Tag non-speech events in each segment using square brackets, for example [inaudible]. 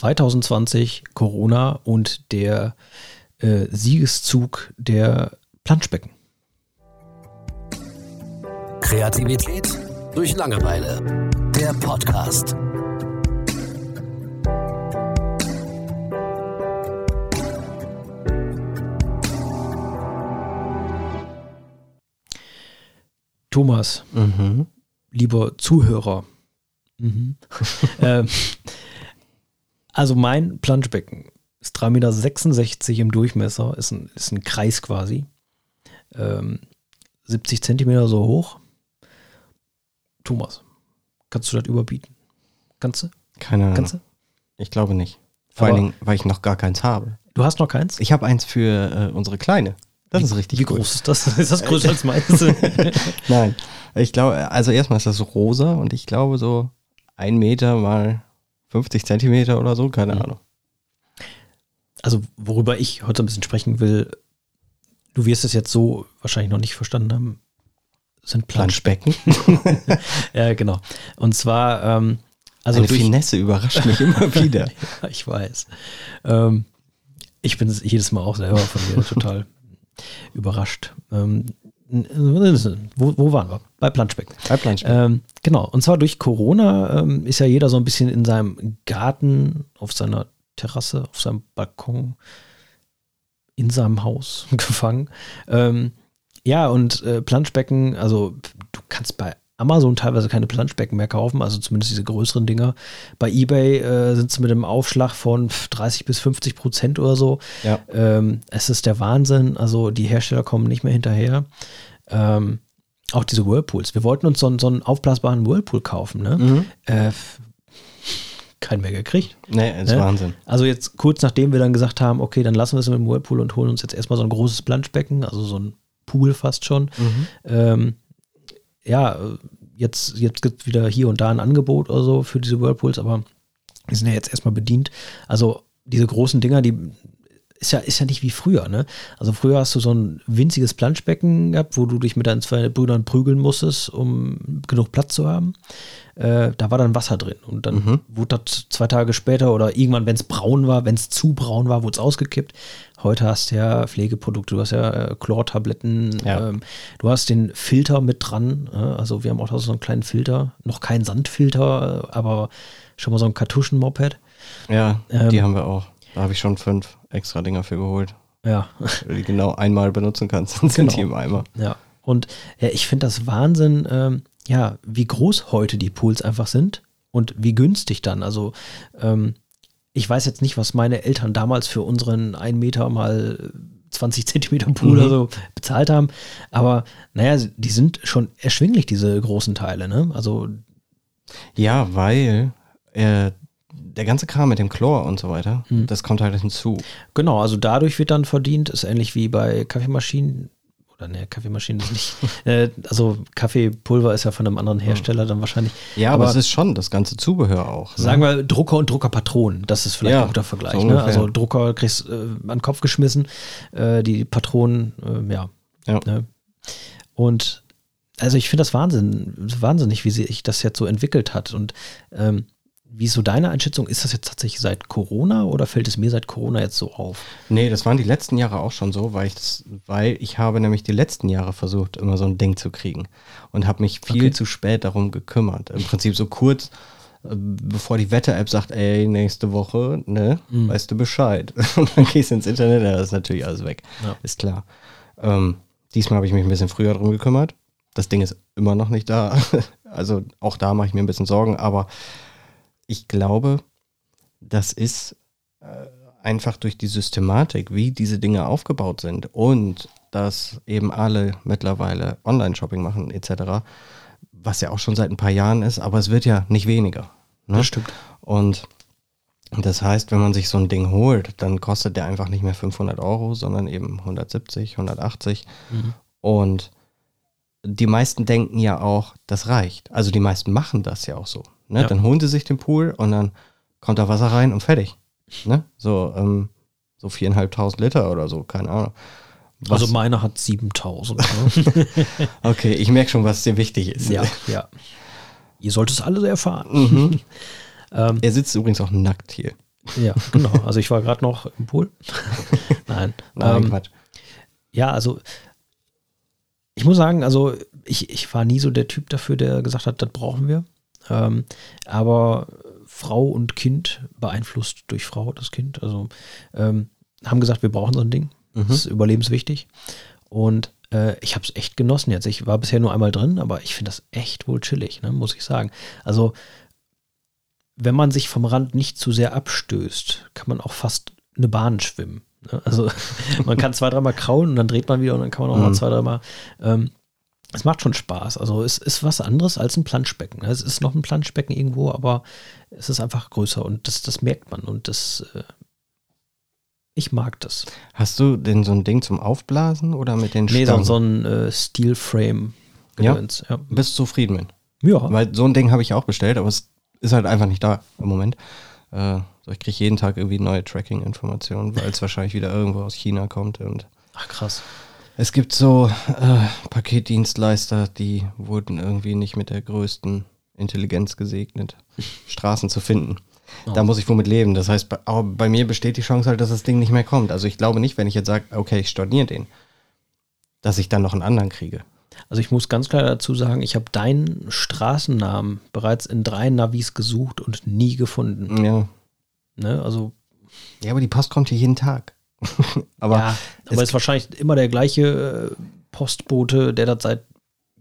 2020, Corona und der äh, Siegeszug der Planschbecken. Kreativität durch Langeweile. Der Podcast. Thomas, Mhm. lieber Zuhörer. Mhm. [laughs] ähm, also mein Planschbecken ist 3,66 Meter im Durchmesser, ist ein, ist ein Kreis quasi. Ähm, 70 Zentimeter so hoch. Thomas, kannst du das überbieten? Kannst du? Keine Ahnung. Kannst du? Ich glaube nicht. Vor Aber- allen Dingen, weil ich noch gar keins habe. Du hast noch keins? Ich habe eins für äh, unsere Kleine. Das ist richtig Wie cool. groß ist das? [laughs] Ist das größer als meins? [laughs] Nein. Ich glaube, also erstmal ist das rosa und ich glaube so ein Meter mal 50 Zentimeter oder so, keine Mhm. Ahnung. also worüber ich heute so ein bisschen sprechen will, du wirst es jetzt so wahrscheinlich noch nicht verstanden haben, sind Planschbecken. [laughs] Ja, genau. Und zwar, ähm, also Eine durch, Finesse überrascht mich immer [laughs] wieder. Ja, ich weiß. Ähm, ich bin jedes Mal auch selber von mir [laughs] total überrascht. Ähm, wo, wo waren wir? Bei Planschbecken. Bei Planschbecken. Ähm, genau, und zwar durch Corona ähm, ist ja jeder so ein bisschen in seinem Garten, auf seiner Terrasse, auf seinem Balkon, in seinem Haus [laughs] gefangen. Ähm, ja, und äh, Planschbecken, also du kannst bei Amazon teilweise keine Planschbecken mehr kaufen, also zumindest diese größeren Dinger. Bei eBay äh, sind sie mit einem Aufschlag von 30 bis 50 Prozent oder so. Ja. Ähm, es ist der Wahnsinn. Also die Hersteller kommen nicht mehr hinterher. Ähm, auch diese Whirlpools. Wir wollten uns so, einen- so einen aufblasbaren Whirlpool kaufen. Ne? Mhm. Äh, keinen mehr gekriegt. Nee, ist Ne? Wahnsinn. Also jetzt kurz nachdem wir dann gesagt haben, okay, dann lassen wir es mit dem Whirlpool und holen uns jetzt erstmal so ein großes Planschbecken, also so ein Pool fast schon. Mhm. Ähm, ja, jetzt, jetzt gibt es wieder hier und da ein Angebot oder so für diese Whirlpools, aber die sind ja jetzt erstmal bedient. Also diese großen Dinger, die ist ja, ist ja nicht wie früher, ne? Also früher hast du so ein winziges Planschbecken gehabt, wo du dich mit deinen zwei Brüdern prügeln musstest, um genug Platz zu haben. Äh, da war dann Wasser drin und dann Mhm. wurde das zwei Tage später oder irgendwann, wenn es braun war, wenn es zu braun war, wurde es ausgekippt. Heute hast du ja Pflegeprodukte, du hast ja äh, Chlortabletten, Ja. ähm, du hast den Filter mit dran. Äh, also wir haben auch so einen kleinen Filter, noch keinen Sandfilter, aber schon mal so ein Kartuschenmoped. Ja, Ähm, die haben wir auch. Da habe ich schon fünf extra Dinger für geholt. Ja, Weil du die genau einmal benutzen kannst, [laughs] sind Genau. die im Eimer. ja. Und ja, ich finde das Wahnsinn, ähm, ja, wie groß heute die Pools einfach sind und wie günstig dann. Also ähm, ich weiß jetzt nicht, was meine Eltern damals für unseren 1 Meter mal 20 Zentimeter Pool Mhm. oder so bezahlt haben. Aber naja, die sind schon erschwinglich, diese großen Teile. Ne? Also Ja, weil äh, der ganze Kram mit dem Chlor und so weiter, Mhm. das kommt halt hinzu. Genau, also dadurch wird dann verdient, ist ähnlich wie bei Kaffeemaschinen. Oder ne, Kaffeemaschinen ist nicht. [laughs] äh, also Kaffeepulver ist ja von einem anderen Hersteller dann wahrscheinlich. Ja, aber, Aber- es ist schon das ganze Zubehör auch. ne? Sagen wir Drucker und Druckerpatronen. Das ist vielleicht Ja, ein guter Vergleich. so ne? Also Drucker kriegst äh, an den Kopf geschmissen, äh, die Patronen, äh, ja. Ja. Ne? Und also ich finde das Wahnsinn, wahnsinnig, wie sich das jetzt so entwickelt hat. Und ähm, wie ist so deine Einschätzung? Ist das jetzt tatsächlich seit Corona oder fällt es mir seit Corona jetzt so auf? Nee, das waren die letzten Jahre auch schon so, weil ich, das, weil ich habe nämlich die letzten Jahre versucht, immer so ein Ding zu kriegen und habe mich viel Okay. zu spät darum gekümmert. Im Prinzip so kurz, äh, bevor die Wetter-App sagt, ey, nächste Woche, ne, Mhm. weißt du Bescheid. [laughs] Und dann gehst du ins Internet, ja, das ist natürlich alles weg. Ja. Ist klar. Ähm, diesmal habe ich mich ein bisschen früher darum gekümmert. Das Ding ist immer noch nicht da. [laughs] Also auch da mache ich mir ein bisschen Sorgen, aber ich glaube, das ist äh, einfach durch die Systematik, wie diese Dinge aufgebaut sind und dass eben alle mittlerweile Online-Shopping machen etc., was ja auch schon seit ein paar Jahren ist, aber es wird ja nicht weniger. Ne? Das stimmt. Und das heißt, wenn man sich so ein Ding holt, dann kostet der einfach nicht mehr 500 Euro, sondern eben 170, 180. Mhm. Und die meisten denken ja auch, das reicht. Also die meisten machen das ja auch so. Ne? Ja. Dann holen sie sich den Pool und dann kommt da Wasser rein und fertig. Ne? So, ähm, so viereinhalbtausend Liter oder so, keine Ahnung. Was- Also meiner hat 7000. Ne? [laughs] okay, ich merke schon, was dir wichtig ist. ja, ja. Ihr sollt es alle erfahren. Mhm. [laughs] Ähm, Er sitzt übrigens auch nackt hier. Ja, genau. Also ich war gerade noch im Pool. [laughs] Nein. Nein, ähm, Quatsch. Ja, also ich muss sagen, also ich, ich war nie so der Typ dafür, der gesagt hat, das brauchen wir. Ähm, aber Frau und Kind beeinflusst durch Frau das Kind. Also ähm, haben gesagt, wir brauchen so ein Ding. Mhm. Das ist überlebenswichtig. Und äh, ich habe es echt genossen jetzt. Ich war bisher nur einmal drin, aber ich finde das echt wohl chillig, ne, muss ich sagen. Also wenn man sich vom Rand nicht zu sehr abstößt, kann man auch fast eine Bahn schwimmen. ne? Also [laughs] man kann zwei, dreimal kraulen und dann dreht man wieder und dann kann man auch mal Mhm. zwei, dreimal. Ähm, es macht schon Spaß. Also es ist was anderes als ein Planschbecken. Es ist noch ein Planschbecken irgendwo, aber es ist einfach größer und das, das merkt man und das äh, ich mag das. Hast du denn so ein Ding zum Aufblasen oder mit den Nee, so, Stangen? so ein äh, Steel Frame Ja? Ja. Bist du zufrieden mit? Ja. Weil so ein Ding habe ich auch bestellt, aber es ist halt einfach nicht da im Moment. Äh, so ich kriege jeden Tag irgendwie neue Tracking-Informationen, weil es wahrscheinlich wieder irgendwo aus China kommt. Und Ach krass. Es gibt so äh, Paketdienstleister, die wurden irgendwie nicht mit der größten Intelligenz gesegnet, Straßen zu finden. Da Oh. muss ich womit leben. Das heißt, bei, aber bei mir besteht die Chance halt, dass das Ding nicht mehr kommt. Also ich glaube nicht, wenn ich jetzt sage, okay, ich storniere den, dass ich dann noch einen anderen kriege. Also ich muss ganz klar dazu sagen, ich habe deinen Straßennamen bereits in drei Navis gesucht und nie gefunden. Ja, Ne? Also ja aber die Post kommt hier jeden Tag. [laughs] aber ja, aber es ist wahrscheinlich immer der gleiche äh, Postbote, der das seit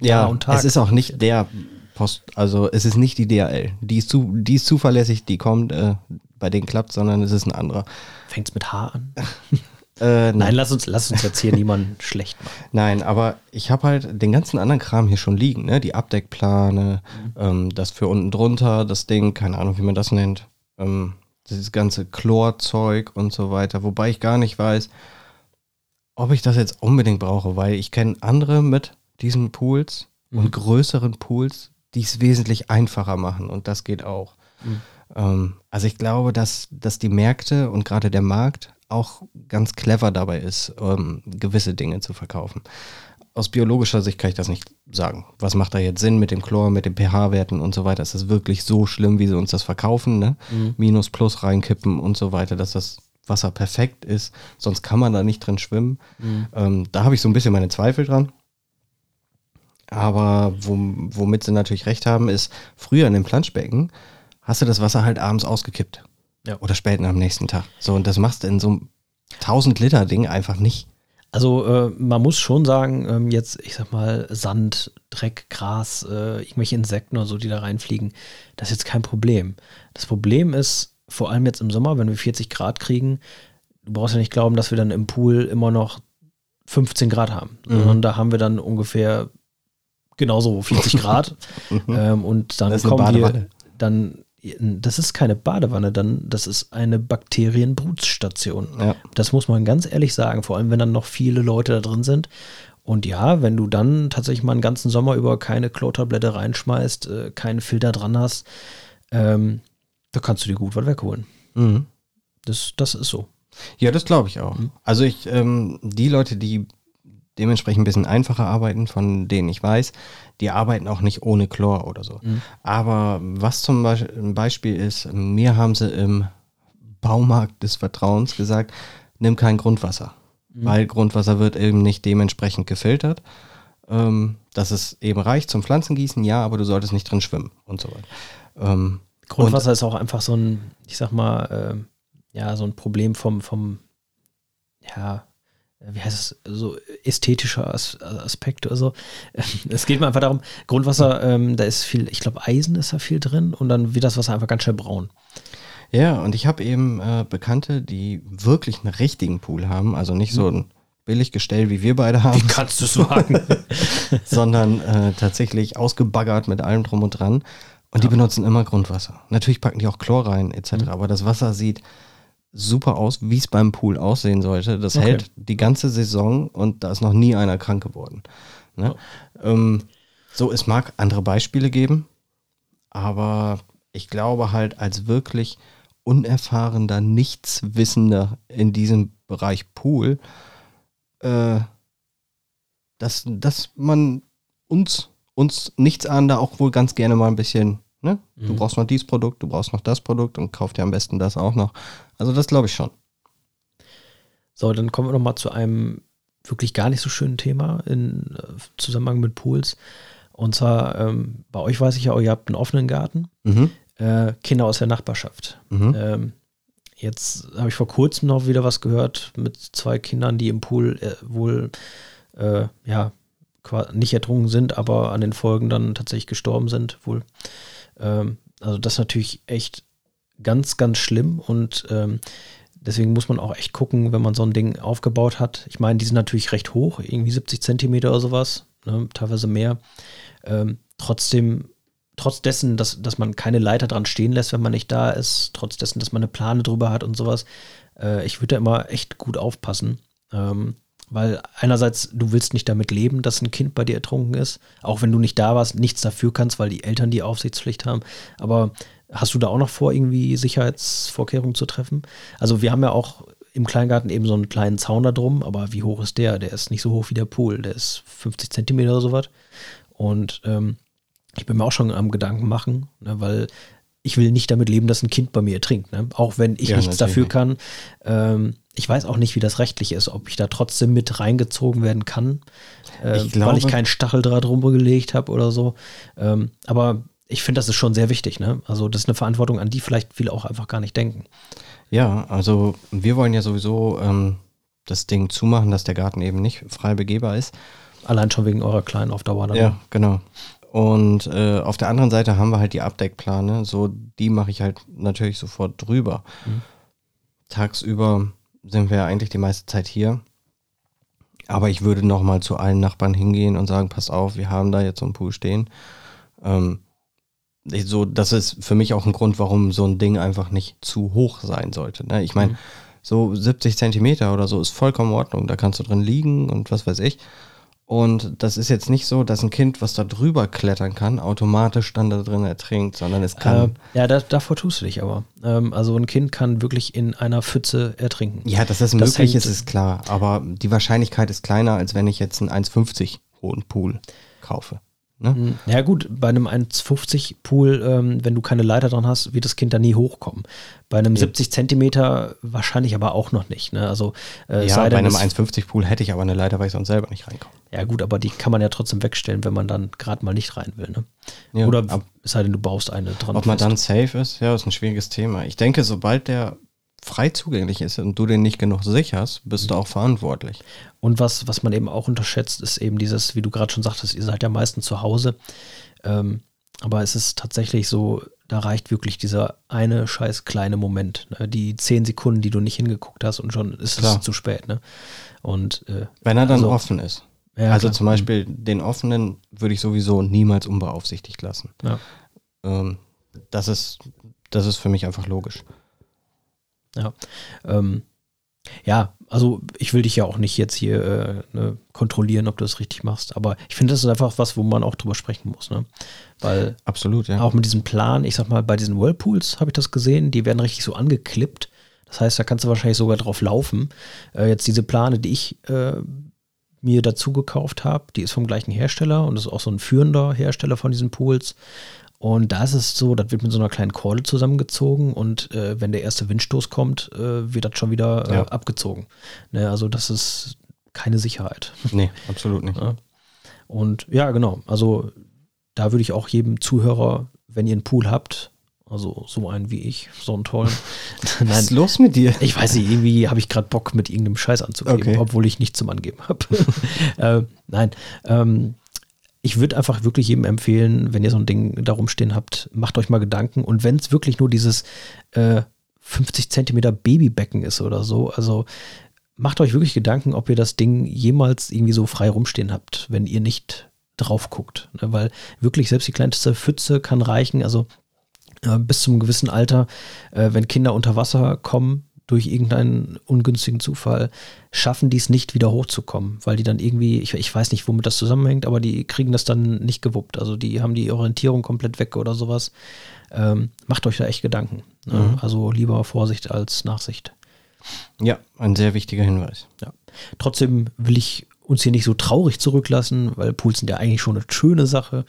Ja, Jahr und Tag. es ist auch nicht der Post, also es ist nicht die DHL. Die ist, zu, die ist zuverlässig, die kommt, äh, bei denen klappt, sondern es ist ein anderer. Fängt es mit H an? [laughs] Äh, Nein, lass uns, lass uns jetzt hier [laughs] niemanden schlecht machen. Nein, aber ich habe halt den ganzen anderen Kram hier schon liegen, ne? Die Abdeckplane, ähm, das für unten drunter, das Ding, keine Ahnung, wie man das nennt. Ähm, dieses ganze Chlorzeug und so weiter, wobei ich gar nicht weiß, ob ich das jetzt unbedingt brauche, weil ich kenne andere mit diesen Pools und größeren Pools, die es wesentlich einfacher machen und das geht auch. Mhm. Ähm, also ich glaube, dass, dass die Märkte und gerade der Markt auch ganz clever dabei ist, ähm, gewisse Dinge zu verkaufen. Aus biologischer Sicht kann ich das nicht sagen. Was macht da jetzt Sinn mit dem Chlor, mit den pH-Werten und so weiter? Ist das wirklich so schlimm, wie sie uns das verkaufen? Ne? Minus, Plus reinkippen und so weiter, dass das Wasser perfekt ist. Sonst kann man da nicht drin schwimmen. Ähm, da habe ich so ein bisschen meine Zweifel dran. Aber wo, womit sie natürlich recht haben, ist, früher in dem Planschbecken hast du das Wasser halt abends ausgekippt. Ja. Oder spät am nächsten Tag. So, und das machst du in so einem 1000 Liter Ding einfach nicht. Also äh, man muss schon sagen, ähm, jetzt, ich sag mal, Sand, Dreck, Gras, äh, irgendwelche Insekten oder so, die da reinfliegen, das ist jetzt kein Problem. Das Problem ist, vor allem jetzt im Sommer, wenn wir 40 Grad kriegen, du brauchst ja nicht glauben, dass wir dann im Pool immer noch 15 Grad haben, Mhm. sondern da haben wir dann ungefähr genauso 40 Grad. [laughs] ähm, und dann Mhm. Das kommen wir, dann, das ist keine Badewanne, dann, das ist eine Bakterienbrutstation. Ja. Das muss man ganz ehrlich sagen, vor allem wenn dann noch viele Leute da drin sind. Und ja, wenn du dann tatsächlich mal einen ganzen Sommer über keine Klotablette reinschmeißt, äh, keinen Filter dran hast, ähm, da kannst du dir gut was wegholen. Mhm. Das, das ist so. Ja, das glaube ich auch. Also ich, ähm, die Leute, die dementsprechend ein bisschen einfacher arbeiten, von denen ich weiß, die arbeiten auch nicht ohne Chlor oder so. Aber was zum Beispiel, ein Beispiel ist, mir haben sie im Baumarkt des Vertrauens gesagt, nimm kein Grundwasser, weil Grundwasser wird eben nicht dementsprechend gefiltert. Ähm, dass es eben reicht zum Pflanzengießen, ja, aber du solltest nicht drin schwimmen und so weiter. Ähm, Grundwasser ist auch einfach so ein, ich sag mal, ähm, ja, so ein Problem vom, vom, ja, wie heißt es, so ästhetischer As Aspekt oder so. [laughs] Es geht mir einfach darum, Grundwasser, ähm, da ist viel, ich glaube, Eisen ist da viel drin und dann wird das Wasser einfach ganz schnell braun. Ja, und ich habe eben äh, Bekannte, die wirklich einen richtigen Pool haben, also nicht so ein Billiggestell, wie wir beide haben, kannst du sagen? [laughs] sondern äh, tatsächlich ausgebaggert mit allem drum und dran. Und die benutzen immer Grundwasser. Natürlich packen die auch Chlor rein etc., aber das Wasser sieht super aus, wie es beim Pool aussehen sollte. Das Okay. hält die ganze Saison und da ist noch nie einer krank geworden. Ne? Ähm, so, es mag andere Beispiele geben, aber ich glaube halt als wirklich unerfahrener, Nichtswissender in diesem Bereich Pool, äh, dass, dass man uns, uns Nichtsahnender auch wohl ganz gerne mal ein bisschen Ne? Du brauchst noch dieses Produkt, du brauchst noch das Produkt und kauf dir am besten das auch noch. Also das glaube ich schon. So, dann kommen wir noch mal zu einem wirklich gar nicht so schönen Thema in äh, Zusammenhang mit Pools. Und zwar, ähm, bei euch weiß ich ja, ihr habt einen offenen Garten. Mhm. Äh, Kinder aus der Nachbarschaft. Mhm. Ähm, jetzt habe ich vor kurzem noch wieder was gehört mit zwei Kindern, die im Pool äh, wohl äh, ja nicht ertrunken sind, aber an den Folgen dann tatsächlich gestorben sind. Wohl. Ähm, also das ist natürlich echt ganz, ganz schlimm und ähm, deswegen muss man auch echt gucken, wenn man so ein Ding aufgebaut hat. Ich meine, die sind natürlich recht hoch, irgendwie 70 Zentimeter oder sowas, ne, teilweise mehr. Ähm, trotzdem, trotz dessen, dass, dass man keine Leiter dran stehen lässt, wenn man nicht da ist, trotz dessen, dass man eine Plane drüber hat und sowas, äh, ich würde da immer echt gut aufpassen. Ähm, weil einerseits, du willst nicht damit leben, dass ein Kind bei dir ertrunken ist, auch wenn du nicht da warst, nichts dafür kannst, weil die Eltern die Aufsichtspflicht haben. Aber hast du da auch noch vor, irgendwie Sicherheitsvorkehrungen zu treffen? Also wir haben ja auch im Kleingarten eben so einen kleinen Zaun da drum, aber wie hoch ist der? Der ist nicht so hoch wie der Pool, der ist 50 Zentimeter oder sowas. Und ähm, ich bin mir auch schon am Gedanken machen, ne, weil ich will nicht damit leben, dass ein Kind bei mir ertrinkt. Ne? Auch wenn ich Ja, nichts dafür kann. Ähm, ich weiß auch nicht, wie das rechtlich ist, ob ich da trotzdem mit reingezogen werden kann, äh, Ich glaube- weil ich keinen Stacheldraht rumgelegt habe oder so. Ähm, aber ich finde, das ist schon sehr wichtig. Ne? Also das ist eine Verantwortung, an die vielleicht viele auch einfach gar nicht denken. Ja, also wir wollen ja sowieso ähm, das Ding zumachen, dass der Garten eben nicht frei begehbar ist. Allein schon wegen eurer kleinen auf Dauer. dann. Ja, genau. Und äh, auf der anderen Seite haben wir halt die Abdeckplane, so die mache ich halt natürlich sofort drüber. Tagsüber sind wir ja eigentlich die meiste Zeit hier. Aber ich würde nochmal zu allen Nachbarn hingehen und sagen, pass auf, wir haben da jetzt so einen Pool stehen. Ähm, so, das ist für mich auch ein Grund, warum so ein Ding einfach nicht zu hoch sein sollte. Ne? Ich meine, so 70 Zentimeter oder so ist vollkommen in Ordnung. Da kannst du drin liegen und was weiß ich. Und das ist jetzt nicht so, dass ein Kind, was da drüber klettern kann, automatisch dann da drin ertrinkt, sondern es kann. Äh, ja, da, davor tust du dich aber. Ähm, also ein Kind kann wirklich in einer Pfütze ertrinken. ja, dass das das möglich hängt- ist, ist klar. Aber die Wahrscheinlichkeit ist kleiner, als wenn ich jetzt einen 1,50 hohen Pool kaufe. Ne? Hm, Ja gut, bei einem 1,50 Pool, ähm, wenn du keine Leiter dran hast, wird das Kind da nie hochkommen. Bei einem 70 Zentimeter wahrscheinlich aber auch noch nicht. Ne? Also äh, Ja, bei einem es- 1,50 Pool hätte ich aber eine Leiter, weil ich sonst selber nicht reinkomme. Ja gut, aber die kann man ja trotzdem wegstellen, wenn man dann gerade mal nicht rein will. Ne? Ja, Oder es sei denn, du baust eine dran. Ob man fest. dann safe ist, ja, ist ein schwieriges Thema. Ich denke, sobald der frei zugänglich ist und du den nicht genug sicherst, bist du auch verantwortlich. Und was, was man eben auch unterschätzt, ist eben dieses, wie du gerade schon sagtest, ihr seid ja meistens zu Hause. Ähm, aber es ist tatsächlich so, da reicht wirklich dieser eine scheiß kleine Moment. Ne? Die zehn Sekunden, die du nicht hingeguckt hast und schon ist Klar. es zu spät. Ne? Und äh, Wenn er dann Also- offen ist. ja, also klar. zum Beispiel den offenen würde ich sowieso niemals unbeaufsichtigt lassen. Ja. Ähm, das ist, das ist für mich einfach logisch. Ja. Ähm, ja, also ich will dich ja auch nicht jetzt hier äh, ne, kontrollieren, ob du das richtig machst, aber ich finde, das ist einfach was, wo man auch drüber sprechen muss, ne? Weil Absolut, ja. auch mit diesem Plan, ich sag mal, bei diesen Whirlpools habe ich das gesehen, die werden richtig so angeklippt. Das heißt, da kannst du wahrscheinlich sogar drauf laufen. Äh, jetzt diese Plane, die ich äh, mir dazu gekauft habe, die ist vom gleichen Hersteller und das ist auch so ein führender Hersteller von diesen Pools. Und da ist es so, das wird mit so einer kleinen Kordel zusammengezogen und äh, wenn der erste Windstoß kommt, äh, wird das schon wieder äh, Ja. abgezogen. Ne, also das ist keine Sicherheit. [laughs] Nee, absolut nicht. Ja. Und ja, genau. Also da würde ich auch jedem Zuhörer, wenn ihr einen Pool habt, also so einen wie ich, so einen tollen. [laughs] [laughs] Was Nein, ist los mit dir? ich weiß nicht, irgendwie habe ich gerade Bock, mit irgendeinem Scheiß anzugeben, Okay. obwohl ich nichts zum Angeben habe. äh, nein, ähm, ich würde einfach wirklich jedem empfehlen, wenn ihr so ein Ding da rumstehen habt, macht euch mal Gedanken. Und wenn es wirklich nur dieses äh, 50 Zentimeter Babybecken ist oder so, also macht euch wirklich Gedanken, ob ihr das Ding jemals irgendwie so frei rumstehen habt, wenn ihr nicht drauf guckt. Ne? Weil wirklich selbst die kleinste Pfütze kann reichen. Also äh, bis zum gewissen Alter, äh, wenn Kinder unter Wasser kommen durch irgendeinen ungünstigen Zufall, schaffen die es nicht wieder hochzukommen, weil die dann irgendwie, ich, ich weiß nicht, womit das zusammenhängt, aber die kriegen das dann nicht gewuppt. Also die haben die Orientierung komplett weg oder sowas. Ähm, macht euch da echt Gedanken. Ne? Mhm. Also lieber Vorsicht als Nachsicht. Ja, ein sehr wichtiger Hinweis. Ja. Trotzdem will ich uns hier nicht so traurig zurücklassen, weil Pools sind ja eigentlich schon eine schöne Sache.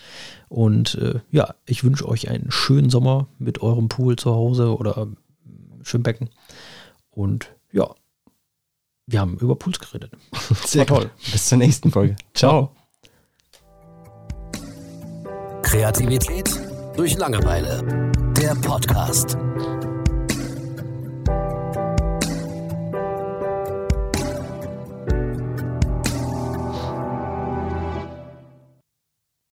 Und äh, ja, ich wünsche euch einen schönen Sommer mit eurem Pool zu Hause oder Schwimmbecken. Und ja, wir haben über Pools geredet. [laughs] Sehr toll. Bis zur nächsten Folge. Ciao. Kreativität durch Langeweile. Der Podcast.